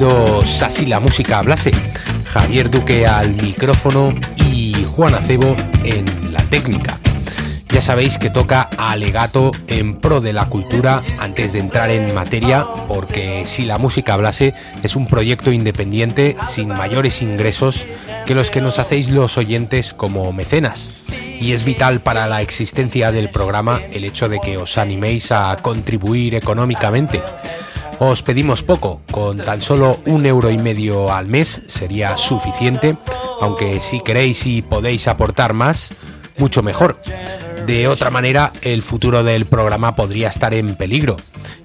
Bienvenidos a Si la música hablase. Javier Duque al micrófono y Juan Acebo en la técnica. Ya sabéis que toca alegato en pro de la cultura antes de entrar en materia, porque si la música hablase es un proyecto independiente sin mayores ingresos que los que nos hacéis los oyentes como mecenas. Y es vital para la existencia del programa el hecho de que os animéis a contribuir económicamente. Os pedimos poco, con tan solo un euro y medio al mes sería suficiente, aunque si queréis y podéis aportar más, mucho mejor. De otra manera, el futuro del programa podría estar en peligro.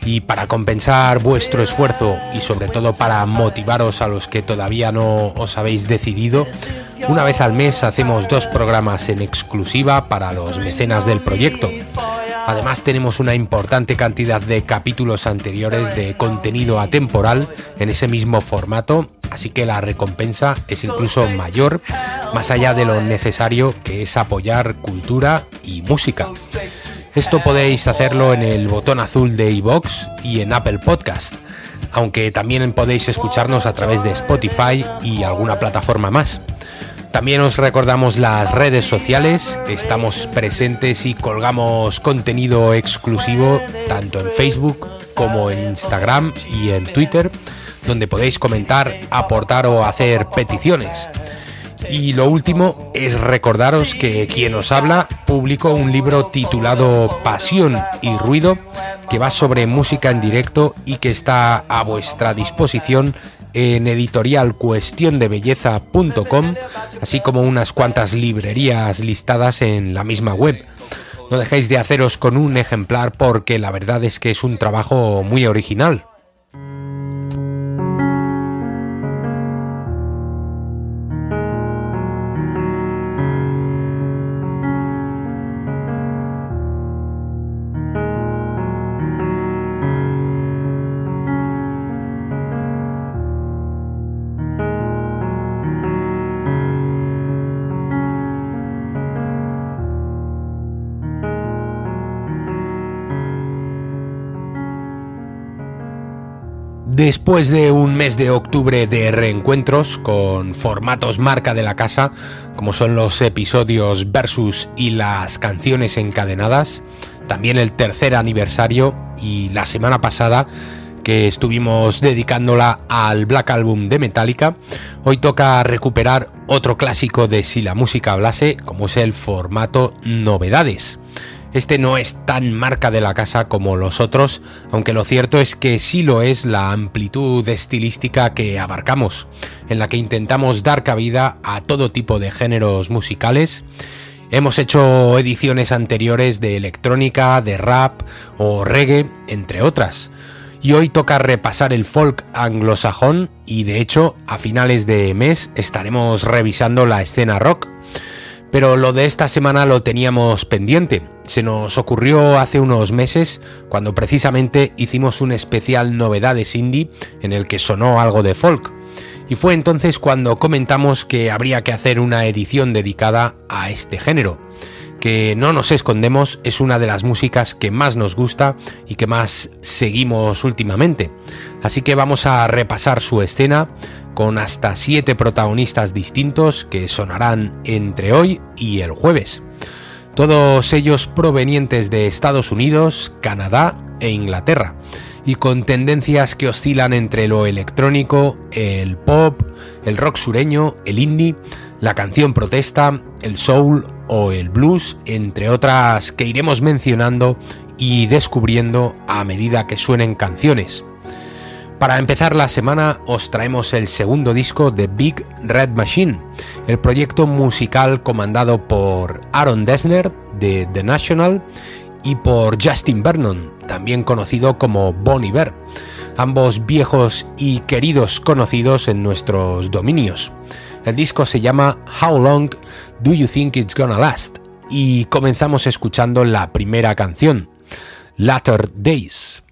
Y para compensar vuestro esfuerzo y sobre todo para motivaros a los que todavía no os habéis decidido, una vez al mes hacemos dos programas en exclusiva para los mecenas del proyecto. Además tenemos una importante cantidad de capítulos anteriores de contenido atemporal en ese mismo formato, así que la recompensa es incluso mayor, más allá de lo necesario que es apoyar cultura y música. Esto podéis hacerlo en el botón azul de iVox y en Apple Podcast, aunque también podéis escucharnos a través de Spotify y alguna plataforma más. También os recordamos las redes sociales, estamos presentes y colgamos contenido exclusivo tanto en Facebook como en Instagram y en Twitter, donde podéis comentar, aportar o hacer peticiones. Y lo último es recordaros que quien os habla publicó un libro titulado Pasión y Ruido, que va sobre música en directo y que está a vuestra disposición en editorialcuestiondebelleza.com, así como unas cuantas librerías listadas en la misma web. No dejéis de haceros con un ejemplar porque la verdad es que es un trabajo muy original. Después de un mes de octubre de reencuentros con formatos marca de la casa, como son los episodios versus y las canciones encadenadas, también el tercer aniversario y la semana pasada que estuvimos dedicándola al Black Album de Metallica, hoy toca recuperar otro clásico de si la música hablase, como es el formato novedades. Este no es tan marca de la casa como los otros, aunque lo cierto es que sí lo es la amplitud estilística que abarcamos, en la que intentamos dar cabida a todo tipo de géneros musicales. Hemos hecho ediciones anteriores de electrónica, de rap o reggae, entre otras. Y hoy toca repasar el folk anglosajón y de hecho a finales de mes estaremos revisando la escena rock. Pero lo de esta semana lo teníamos pendiente. Se nos ocurrió hace unos meses cuando precisamente hicimos un especial novedades indie en el que sonó algo de folk. Y fue entonces cuando comentamos que habría que hacer una edición dedicada a este género que no nos escondemos es una de las músicas que más nos gusta y que más seguimos últimamente. Así que vamos a repasar su escena con hasta siete protagonistas distintos que sonarán entre hoy y el jueves. Todos ellos provenientes de Estados Unidos, Canadá e Inglaterra y con tendencias que oscilan entre lo electrónico, el pop, el rock sureño, el indie, la canción protesta, el soul o el blues, entre otras que iremos mencionando y descubriendo a medida que suenen canciones. Para empezar la semana os traemos el segundo disco de Big Red Machine, el proyecto musical comandado por Aaron Dessner de The National y por Justin Vernon, también conocido como Bon Iver, ambos viejos y queridos conocidos en nuestros dominios. El disco se llama How Long Do You Think It's Gonna Last y comenzamos escuchando la primera canción, Latter Days.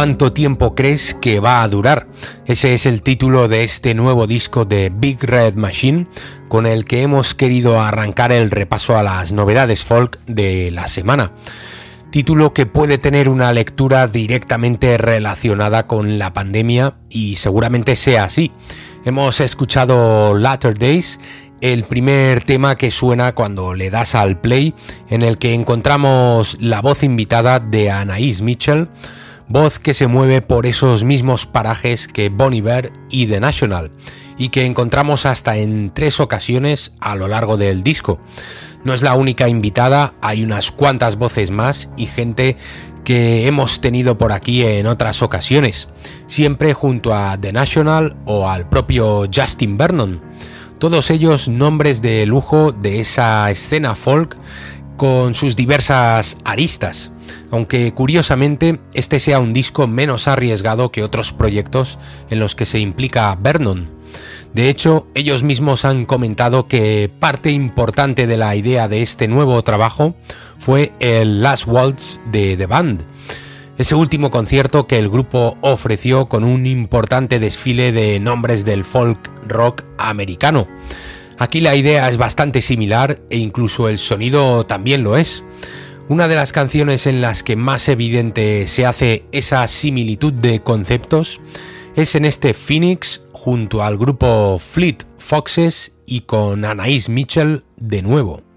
¿Cuánto tiempo crees que va a durar? Ese es el título de este nuevo disco de Big Red Machine, con el que hemos querido arrancar el repaso a las novedades folk de la semana. Título que puede tener una lectura directamente relacionada con la pandemia y seguramente sea así. Hemos escuchado Latter Days el primer tema que suena cuando le das al play, en el que encontramos la voz invitada de Anaïs Mitchell, voz que se mueve por esos mismos parajes que Bon Iver y The National, y que encontramos hasta en tres ocasiones a lo largo del disco. No es la única invitada, hay unas cuantas voces más y gente que hemos tenido por aquí en otras ocasiones, siempre junto a The National o al propio Justin Vernon. Todos ellos nombres de lujo de esa escena folk con sus diversas aristas aunque curiosamente este sea un disco menos arriesgado que otros proyectos en los que se implica Vernon. De hecho, ellos mismos han comentado que parte importante de la idea de este nuevo trabajo fue el Last Waltz de The Band, ese último concierto que el grupo ofreció con un importante desfile de nombres del folk rock americano. Aquí la idea es bastante similar e incluso el sonido también lo es. Una de las canciones en las que más evidente se hace esa similitud de conceptos es en este Phoenix junto al grupo Fleet Foxes y con Anaïs Mitchell de nuevo.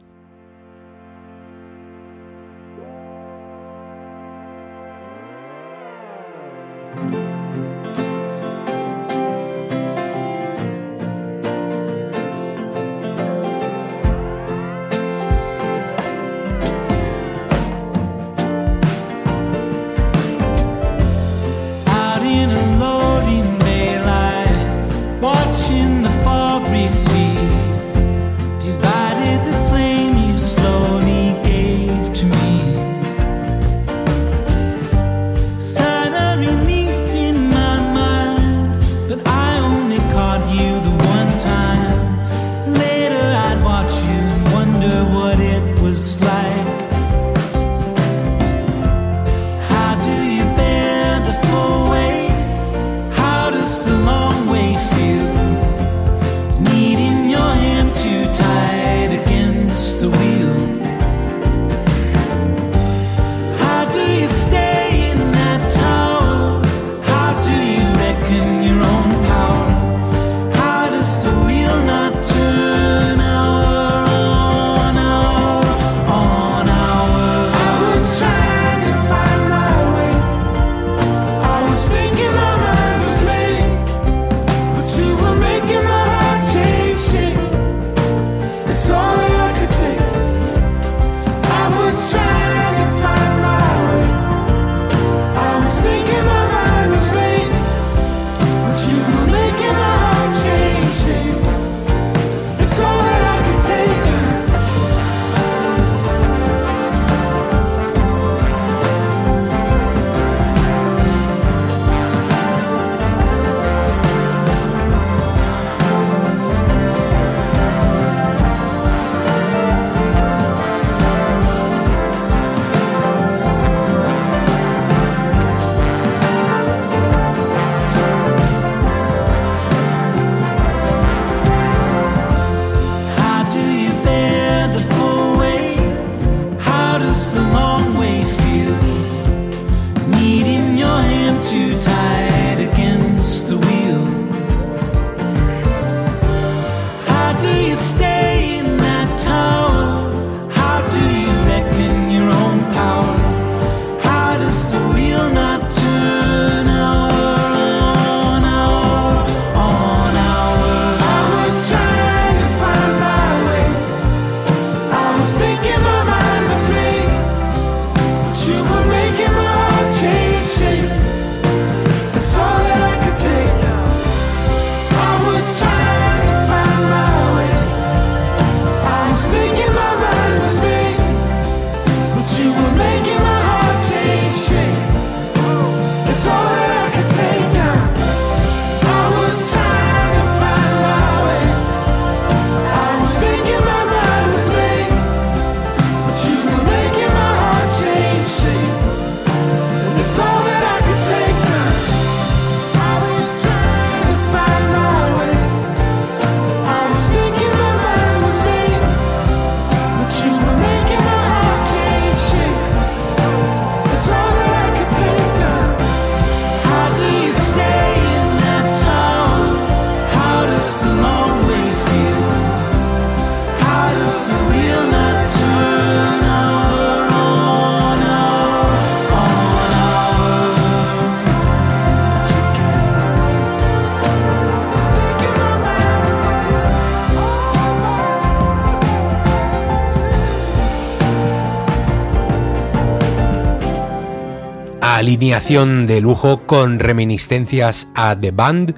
De lujo con reminiscencias a The Band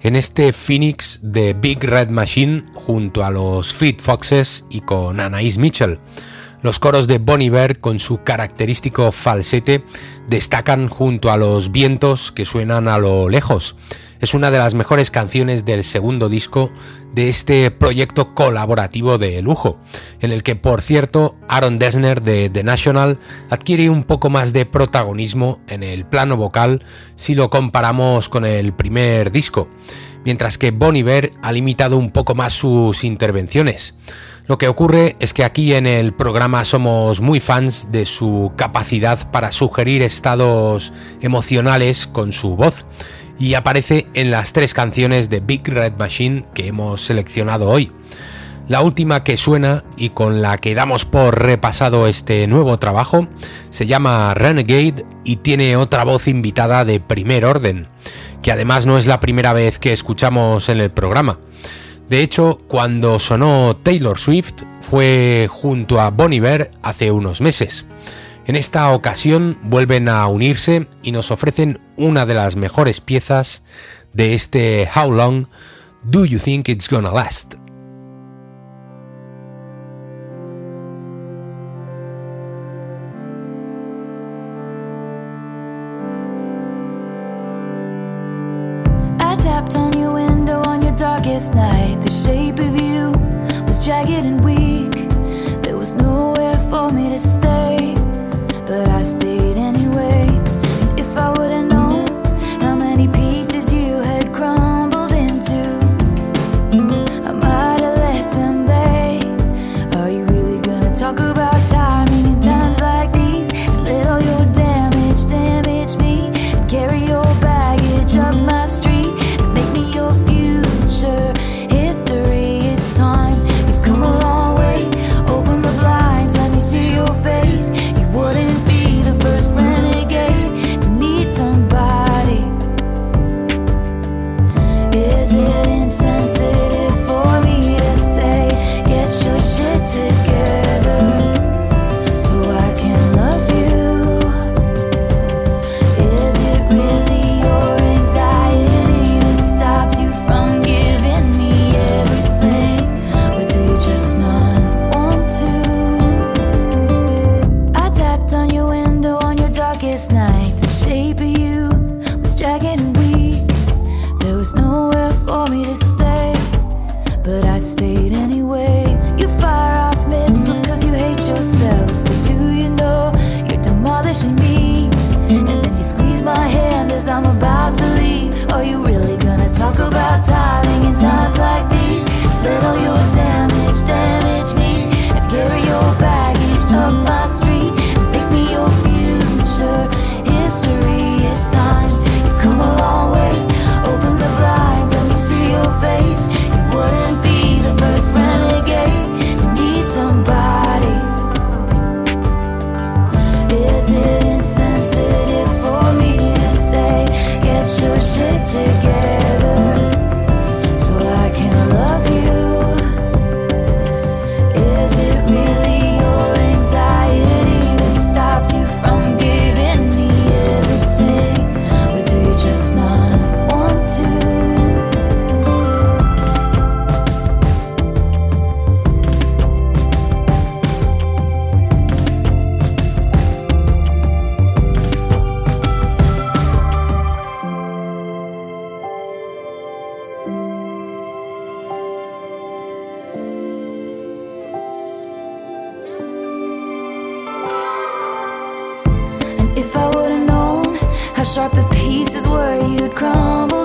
en este Phoenix de Big Red Machine junto a los Fleet Foxes y con Anaïs Mitchell. Los coros de Bon Iver, con su característico falsete, destacan junto a los vientos que suenan a lo lejos. Es una de las mejores canciones del segundo disco de este proyecto colaborativo de lujo, en el que, por cierto, Aaron Dessner de The National adquiere un poco más de protagonismo en el plano vocal si lo comparamos con el primer disco, mientras que Bon Iver ha limitado un poco más sus intervenciones. Lo que ocurre es que aquí en el programa somos muy fans de su capacidad para sugerir estados emocionales con su voz y aparece en las tres canciones de Big Red Machine que hemos seleccionado hoy. La última que suena y con la que damos por repasado este nuevo trabajo se llama Renegade y tiene otra voz invitada de primer orden, que además no es la primera vez que escuchamos en el programa. De hecho, cuando sonó Taylor Swift fue junto a Bon Iver hace unos meses. En esta ocasión vuelven a unirse y nos ofrecen una de las mejores piezas de este How Long Do You Think It's Gonna Last? Darkest night, the shape of you was jagged and weak. There was nowhere for me to stay, sharp the pieces where you'd crumble.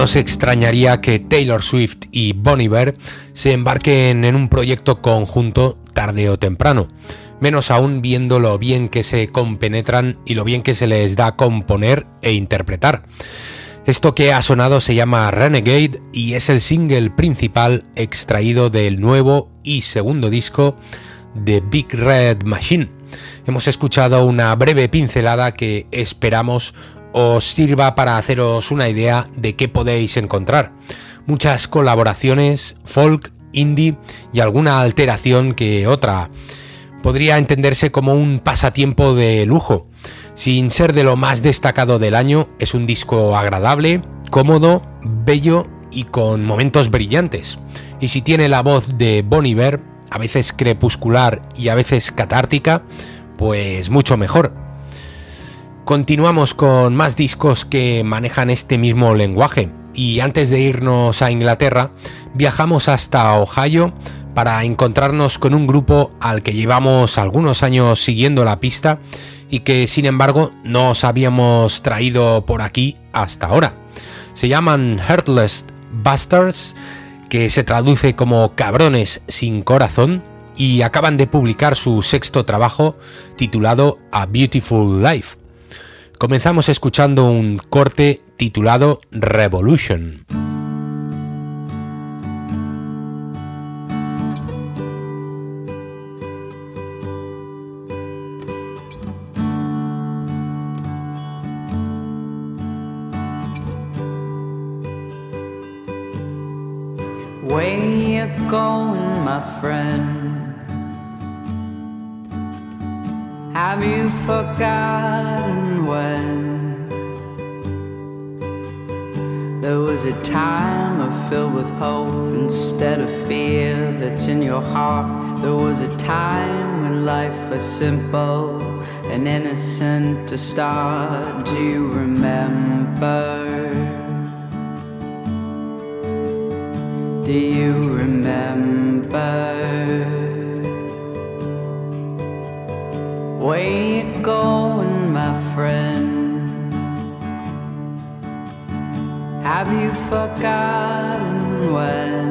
Nos extrañaría que Taylor Swift y Bon Iver se embarquen en un proyecto conjunto tarde o temprano, menos aún viendo lo bien que se compenetran y lo bien que se les da componer e interpretar. Esto que ha sonado se llama Renegade y es el single principal extraído del nuevo y segundo disco de Big Red Machine. Hemos escuchado una breve pincelada que esperamos os sirva para haceros una idea de qué podéis encontrar. Muchas colaboraciones, folk, indie y alguna alteración que otra. Podría entenderse como un pasatiempo de lujo. Sin ser de lo más destacado del año, es un disco agradable, cómodo, bello y con momentos brillantes. Y si tiene la voz de Bon Iver, a veces crepuscular y a veces catártica, pues mucho mejor. Continuamos con más discos que manejan este mismo lenguaje y antes de irnos a Inglaterra viajamos hasta Ohio para encontrarnos con un grupo al que llevamos algunos años siguiendo la pista y que sin embargo no os habíamos traído por aquí hasta ahora. Se llaman Heartless Bastards, que se traduce como cabrones sin corazón, y acaban de publicar su sexto trabajo titulado A Beautiful Life. Comenzamos escuchando un corte titulado Revolution. Where you going, my friend? Have you forgotten when there was a time filled with hope instead of fear that's in your heart? There was a time when life was simple and innocent to start. Do you remember? Do you remember? Where you going, my friend? Have you forgotten when?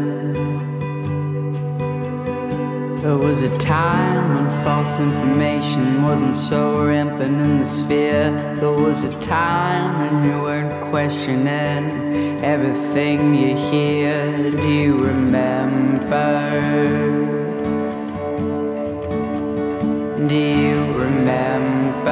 There was a time when false information wasn't so rampant in the sphere. There was a time when you weren't questioning everything you hear. Do you remember? Do you remember?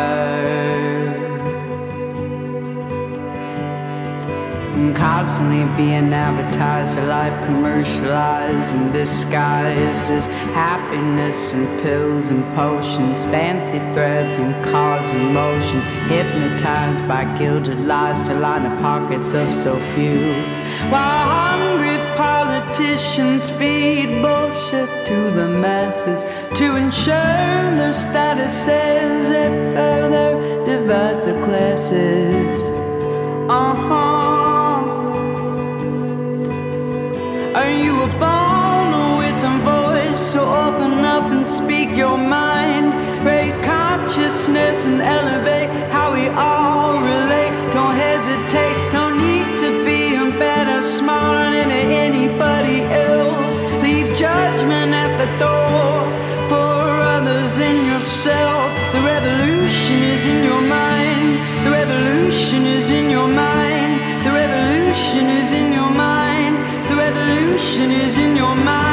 I'm Constantly being advertised, a life commercialized and disguised as happiness and pills and potions, fancy threads and cars and motions, hypnotized by gilded lies to line the pockets of so few. While hungry politicians feed bullshit to the masses to ensure their statuses it further divides the classes. Uh huh. Are you a bone with a voice? So open up and speak your mind. Raise consciousness and elevate how we all relate. Don't hesitate, yourself. The revolution is in your mind. The revolution is in your mind. The revolution is in your mind. The revolution is in your mind.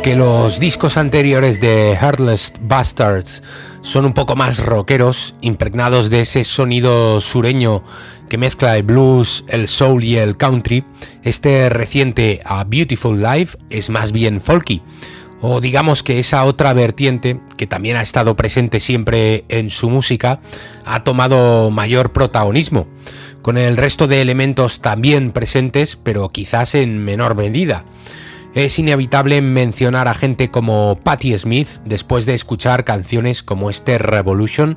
Aunque los discos anteriores de Heartless Bastards son un poco más rockeros, impregnados de ese sonido sureño que mezcla el blues, el soul y el country, este reciente A Beautiful Life es más bien folky. O digamos que esa otra vertiente, que también ha estado presente siempre en su música, ha tomado mayor protagonismo, con el resto de elementos también presentes, pero quizás en menor medida. Es inevitable mencionar a gente como Patti Smith después de escuchar canciones como este Revolution,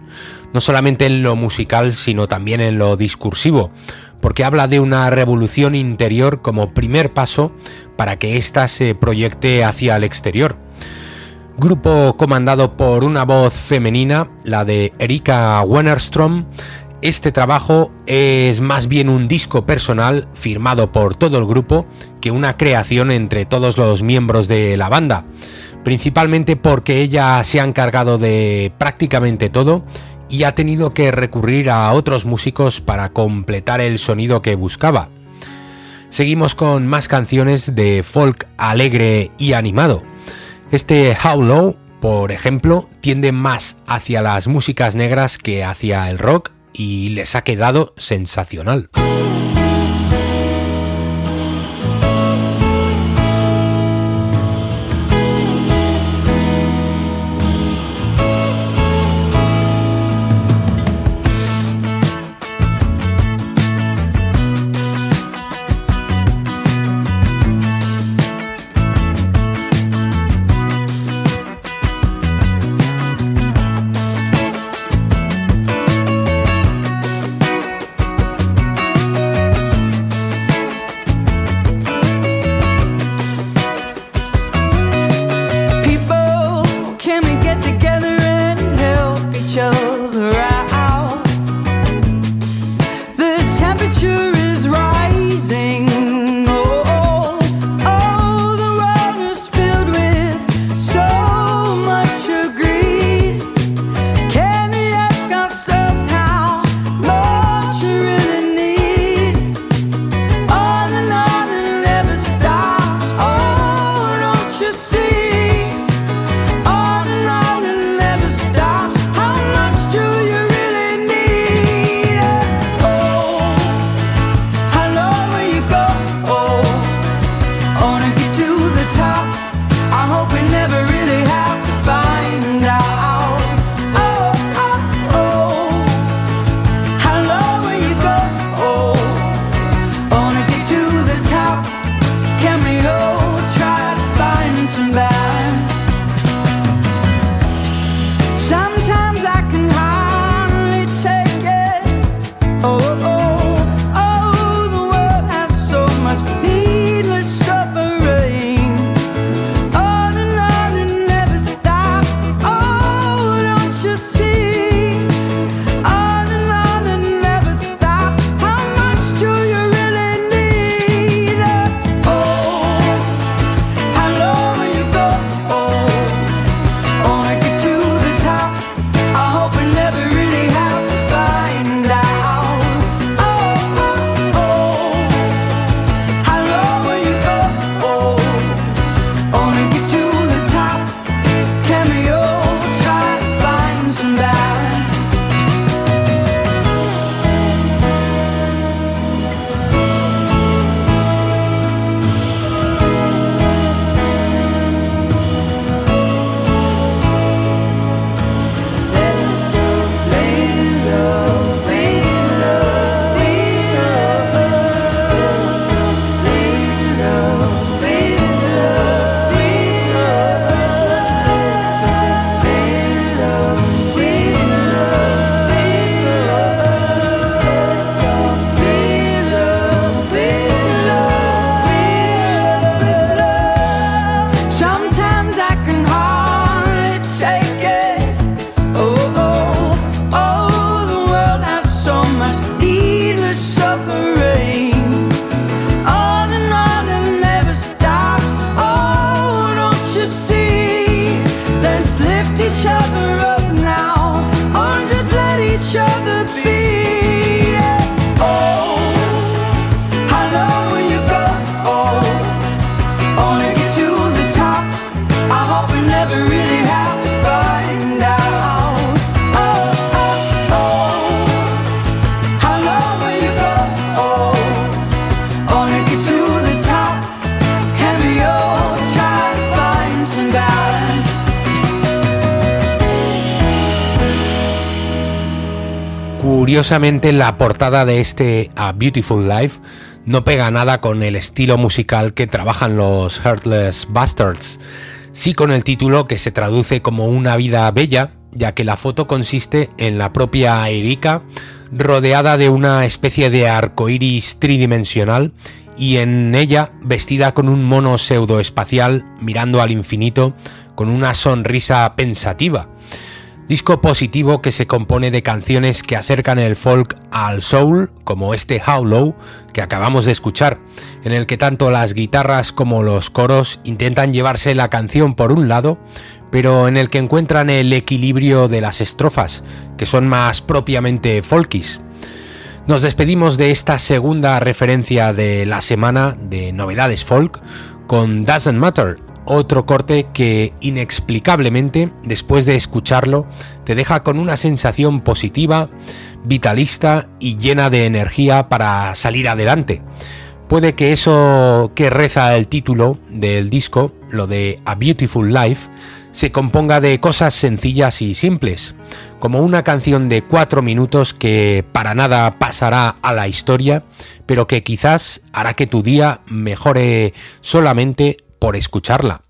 no solamente en lo musical, sino también en lo discursivo, porque habla de una revolución interior como primer paso para que ésta se proyecte hacia el exterior. Grupo comandado por una voz femenina, la de Erika Wennerstrom, este trabajo es más bien un disco personal firmado por todo el grupo que una creación entre todos los miembros de la banda, principalmente porque ella se ha encargado de prácticamente todo y ha tenido que recurrir a otros músicos para completar el sonido que buscaba. Seguimos con más canciones de folk alegre y animado. Este How Low, por ejemplo, tiende más hacia las músicas negras que hacia el rock y les ha quedado sensacional. Curiosamente, la portada de este A Beautiful Life no pega nada con el estilo musical que trabajan los Heartless Bastards, sí con el título que se traduce como Una vida bella, ya que la foto consiste en la propia Erika rodeada de una especie de arco iris tridimensional y en ella vestida con un mono pseudoespacial mirando al infinito con una sonrisa pensativa. Disco positivo que se compone de canciones que acercan el folk al soul, como este How Low que acabamos de escuchar, en el que tanto las guitarras como los coros intentan llevarse la canción por un lado, pero en el que encuentran el equilibrio de las estrofas, que son más propiamente folkis. Nos despedimos de esta segunda referencia de la semana de novedades folk con Doesn't Matter, otro corte que inexplicablemente, después de escucharlo, te deja con una sensación positiva, vitalista y llena de energía para salir adelante. Puede que eso que reza el título del disco, lo de A Beautiful Life, se componga de cosas sencillas y simples, como una canción de cuatro minutos que para nada pasará a la historia, pero que quizás hará que tu día mejore solamente por escucharla.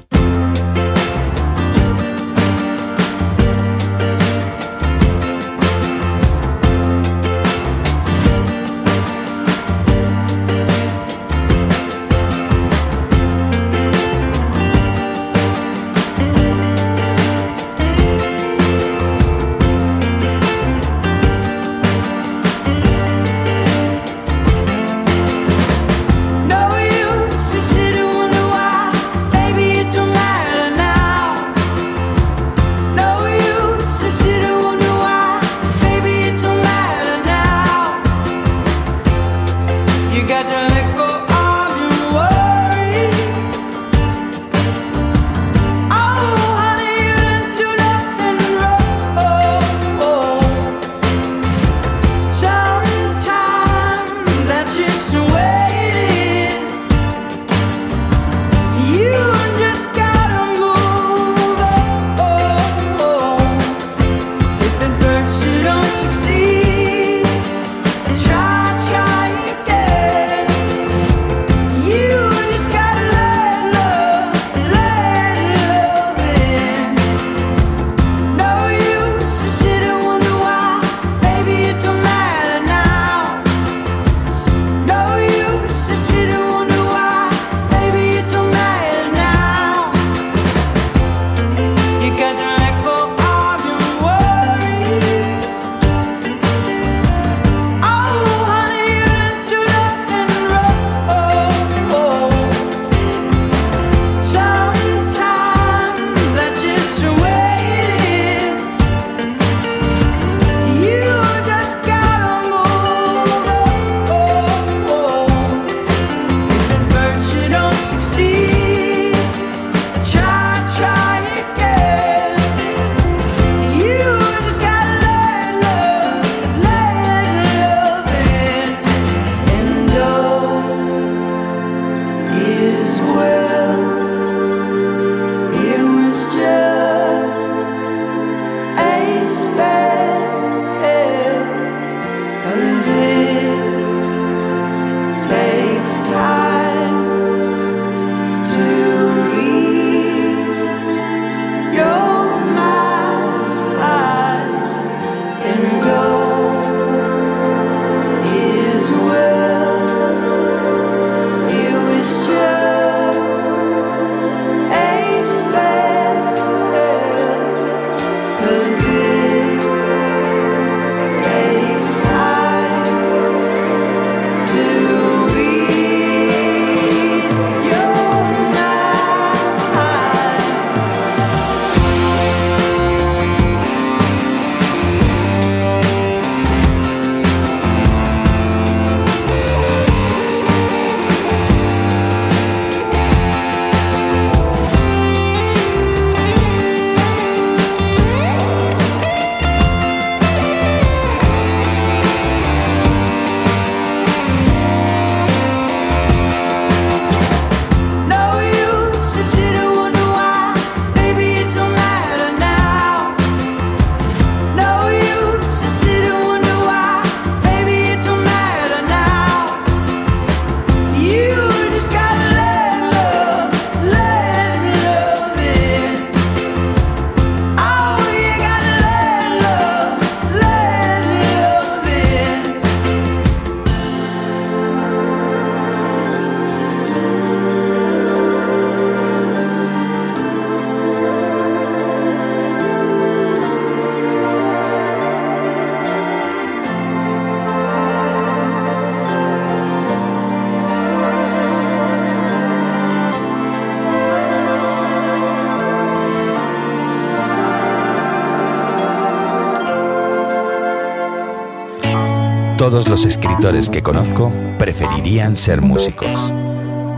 Escritores que conozco preferirían ser músicos,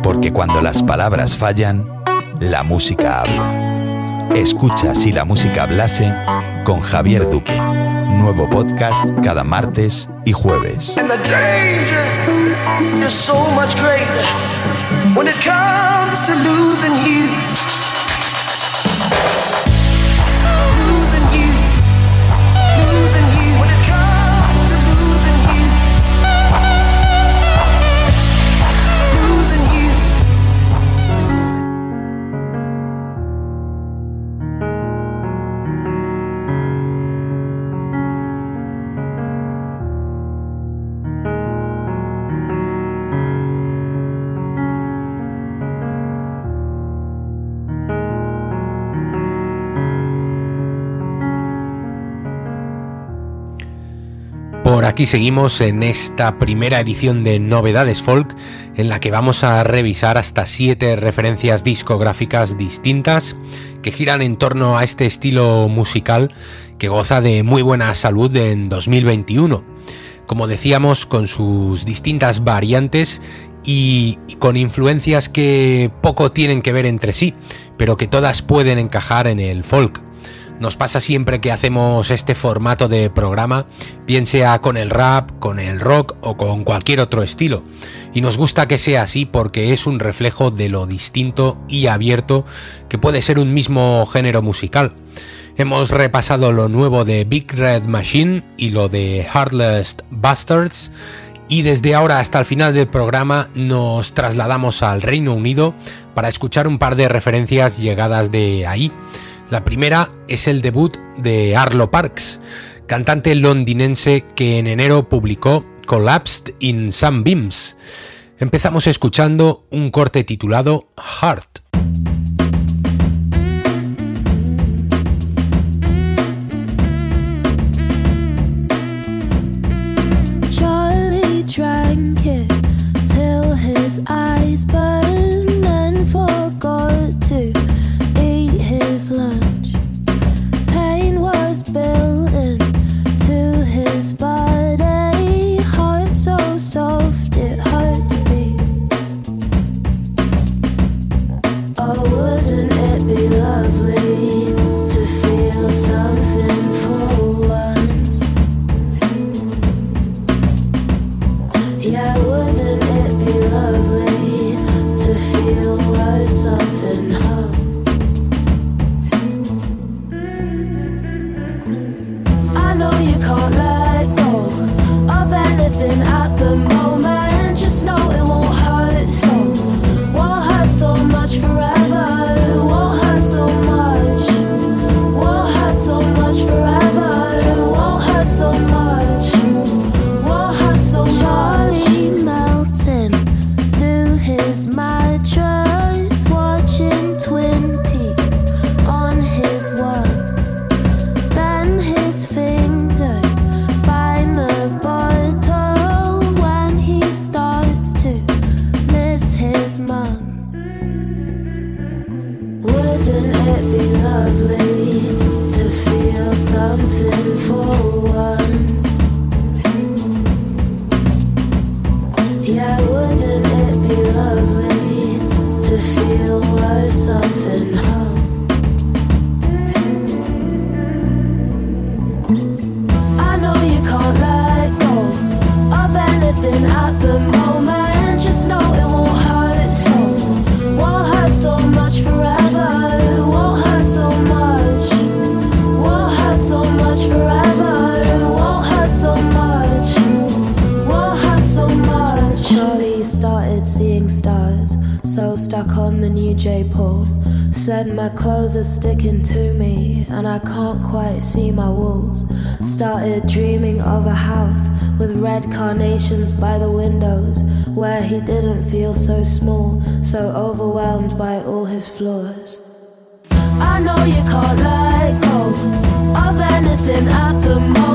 porque cuando las palabras fallan, la música habla. Escucha si la música hablase con Javier Duque. Nuevo podcast cada martes y jueves. Aquí seguimos en esta primera edición de Novedades Folk, en la que vamos a revisar hasta siete referencias discográficas distintas que giran en torno a este estilo musical que goza de muy buena salud en 2021. Como decíamos, con sus distintas variantes y, con influencias que poco tienen que ver entre sí, pero que todas pueden encajar en el folk. Nos pasa siempre que hacemos este formato de programa, bien sea con el rap, con el rock o con cualquier otro estilo. Y nos gusta que sea así porque es un reflejo de lo distinto y abierto que puede ser un mismo género musical. Hemos repasado lo nuevo de Big Red Machine y lo de Heartless Bastards. Y desde ahora hasta el final del programa nos trasladamos al Reino Unido para escuchar un par de referencias llegadas de ahí. La primera es el debut de Arlo Parks, cantante londinense que en enero publicó Collapsed in Some Beams. Empezamos escuchando un corte titulado Heart. be lovely to feel was something. the new J. Paul. Said my clothes are sticking to me, and I can't quite see my walls. Started dreaming of a house with red carnations by the windows, where he didn't feel so small, so overwhelmed by all his flaws. I know you can't let go of anything at the moment.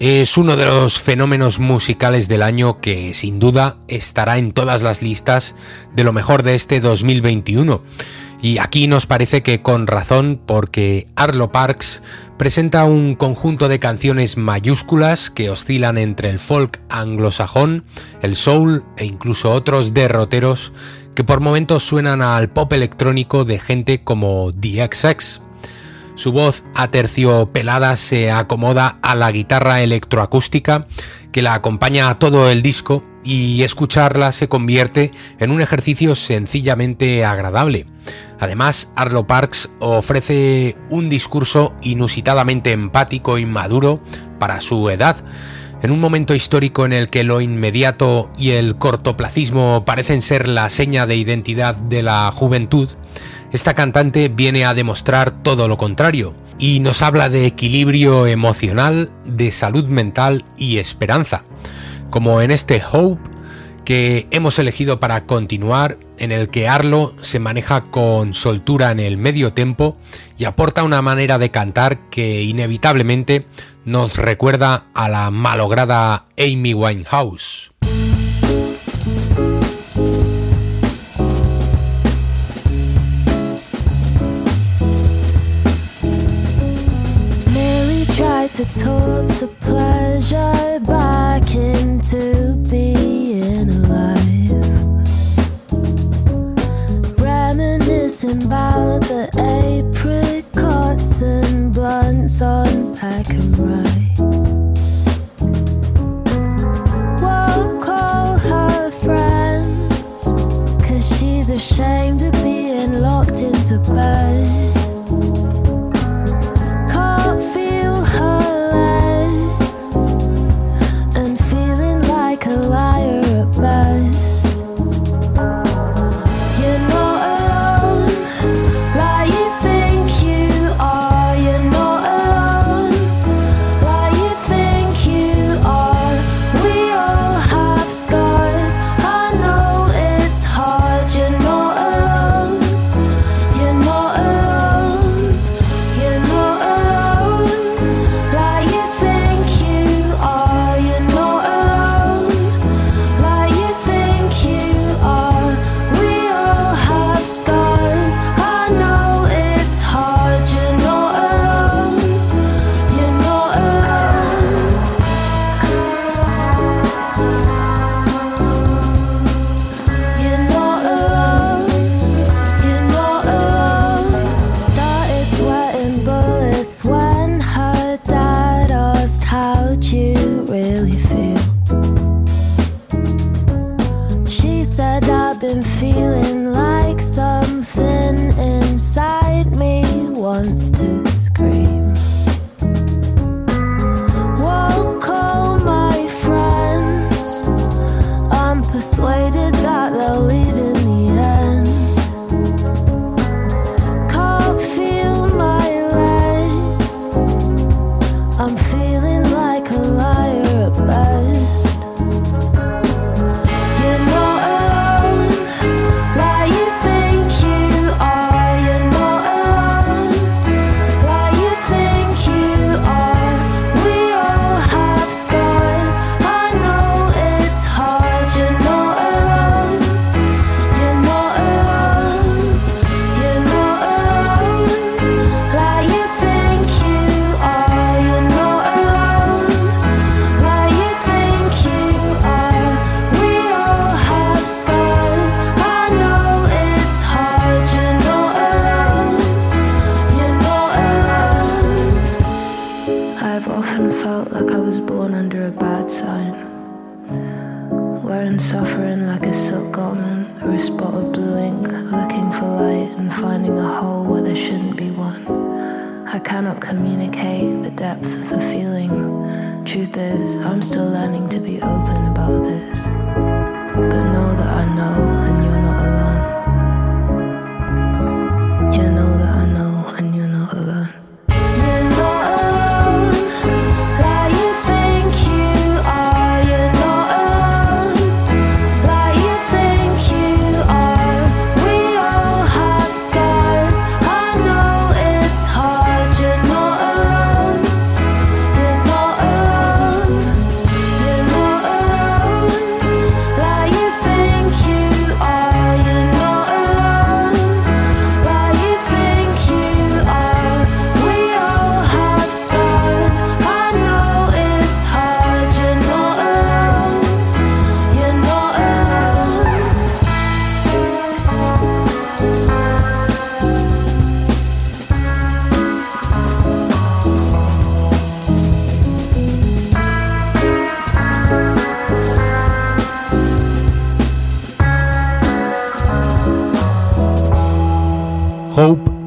Es uno de los fenómenos musicales del año que sin duda estará en todas las listas de lo mejor de este 2021. Y aquí nos parece que con razón porque Arlo Parks presenta un conjunto de canciones mayúsculas que oscilan entre el folk anglosajón, el soul e incluso otros derroteros que por momentos suenan al pop electrónico de gente como The XX. Su voz aterciopelada se acomoda a la guitarra electroacústica que la acompaña a todo el disco y escucharla se convierte en un ejercicio sencillamente agradable. Además, Arlo Parks ofrece un discurso inusitadamente empático y maduro para su edad. En un momento histórico en el que lo inmediato y el cortoplacismo parecen ser la seña de identidad de la juventud, esta cantante viene a demostrar todo lo contrario y nos habla de equilibrio emocional, de salud mental y esperanza, como en este Hope que hemos elegido para continuar, en el que Arlo se maneja con soltura en el medio tempo y aporta una manera de cantar que inevitablemente nos recuerda a la malograda Amy Winehouse. Reminiscing about the apricots and blunts on and ride. Won't call her friends, cause she's ashamed of being locked into bed.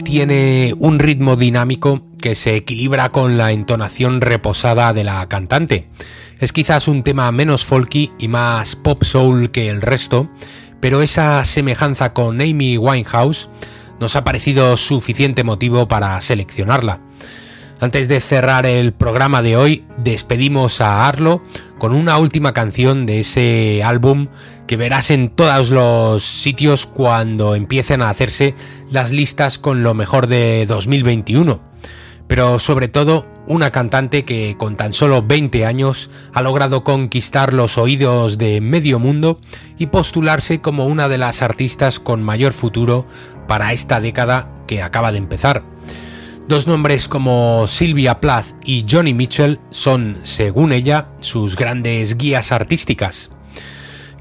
Tiene un ritmo dinámico que se equilibra con la entonación reposada de la cantante. Es quizás un tema menos folky y más pop soul que el resto, pero esa semejanza con Amy Winehouse nos ha parecido suficiente motivo para seleccionarla. Antes de cerrar el programa de hoy, despedimos a Arlo con una última canción de ese álbum que verás en todos los sitios cuando empiecen a hacerse las listas con lo mejor de 2021. Pero sobre todo, una cantante que con tan solo 20 años ha logrado conquistar los oídos de medio mundo y postularse como una de las artistas con mayor futuro para esta década que acaba de empezar. Dos nombres como Sylvia Plath y Johnny Mitchell son, según ella, sus grandes guías artísticas.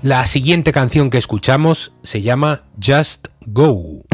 La siguiente canción que escuchamos se llama Just Go.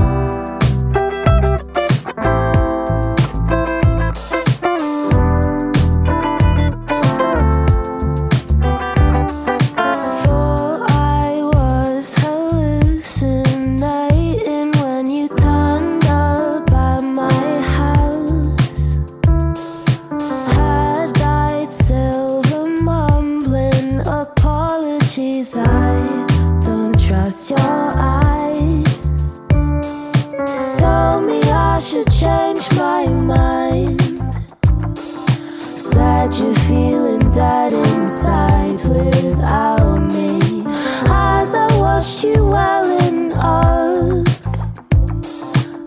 watched you welling up.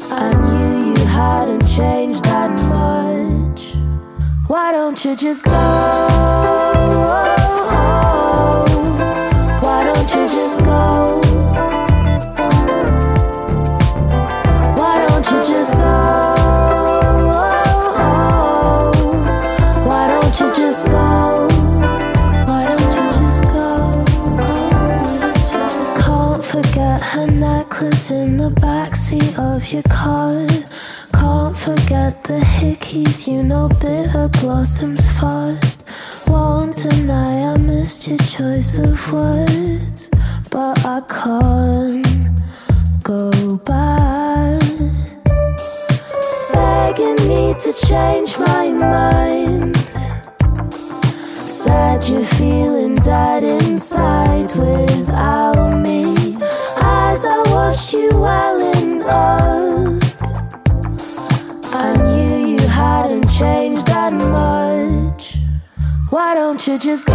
I knew you hadn't changed that much. Why don't you just go? the backseat of your car. Can't forget the hickeys, you know, bitter blossoms fast. Won't deny I missed your choice of words, but I can't. Just.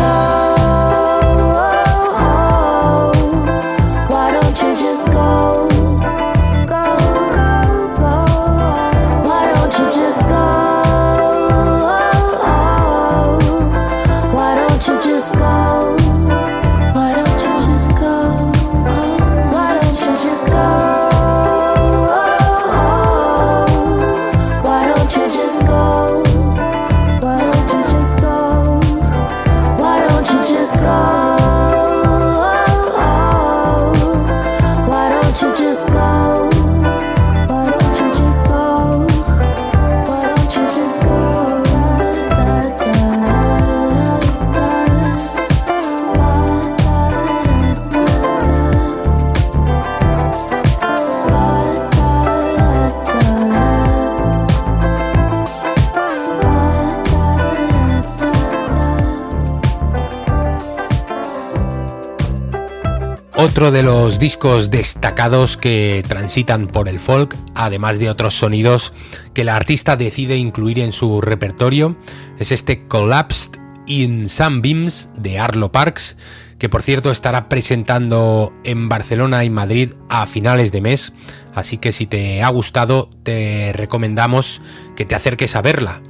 Otro de los discos destacados que transitan por el folk, además de otros sonidos que la artista decide incluir en su repertorio, es este Collapsed in Sunbeams de Arlo Parks, que por cierto estará presentando en Barcelona y Madrid a finales de mes, así que si te ha gustado te recomendamos que te acerques a verla.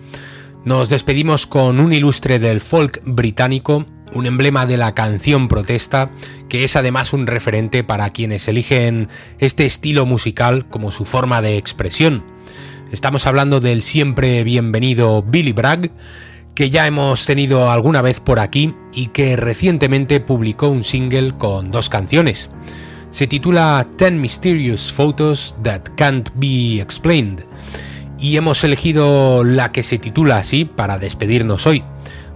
Nos despedimos con un ilustre del folk británico un emblema de la canción protesta, que es además un referente para quienes eligen este estilo musical como su forma de expresión. Estamos hablando del siempre bienvenido Billy Bragg, que ya hemos tenido alguna vez por aquí y que recientemente publicó un single con dos canciones. Se titula Ten Mysterious Photos That Can't Be Explained y hemos elegido la que se titula así para despedirnos hoy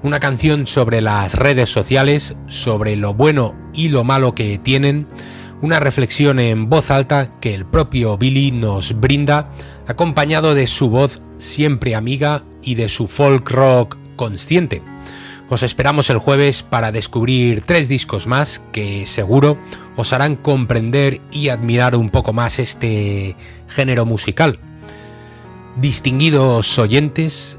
una canción sobre las redes sociales, sobre lo bueno y lo malo que tienen, una reflexión en voz alta que el propio Billy nos brinda, acompañado de su voz siempre amiga y de su folk rock consciente. Os esperamos el jueves para descubrir tres discos más que seguro os harán comprender y admirar un poco más este género musical. Distinguidos oyentes,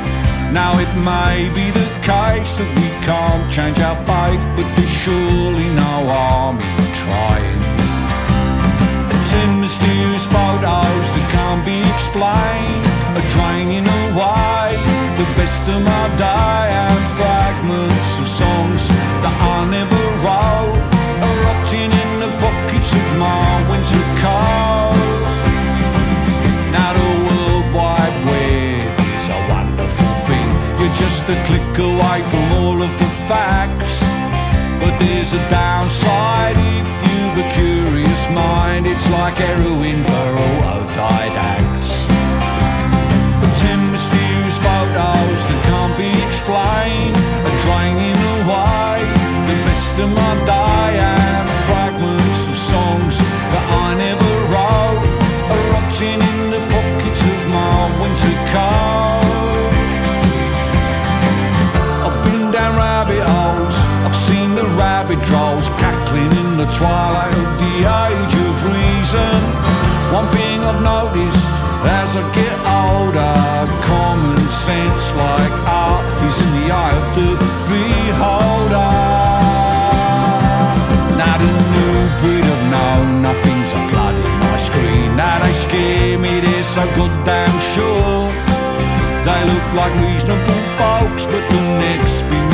Now it may be the case that we can't change our fate, but there's surely no harm in trying. Ten mysterious photos that can't be explained are draining away the best of my day and fragments of songs that I never wrote, erupting in the pockets of my winter coat. You're just a click away from all of the facts. But there's a downside if you've a curious mind. It's like heroin for autodidacts. But ten mysterious photos that can't be explained are draining away the best of my in the age of reason. One thing I've noticed as I get older, common sense like art is in the eye of the beholder. Now the new breed of know nothing's a flood in my screen. Now they scare me, they're so goddamn sure. They look like reasonable folks, but the next thing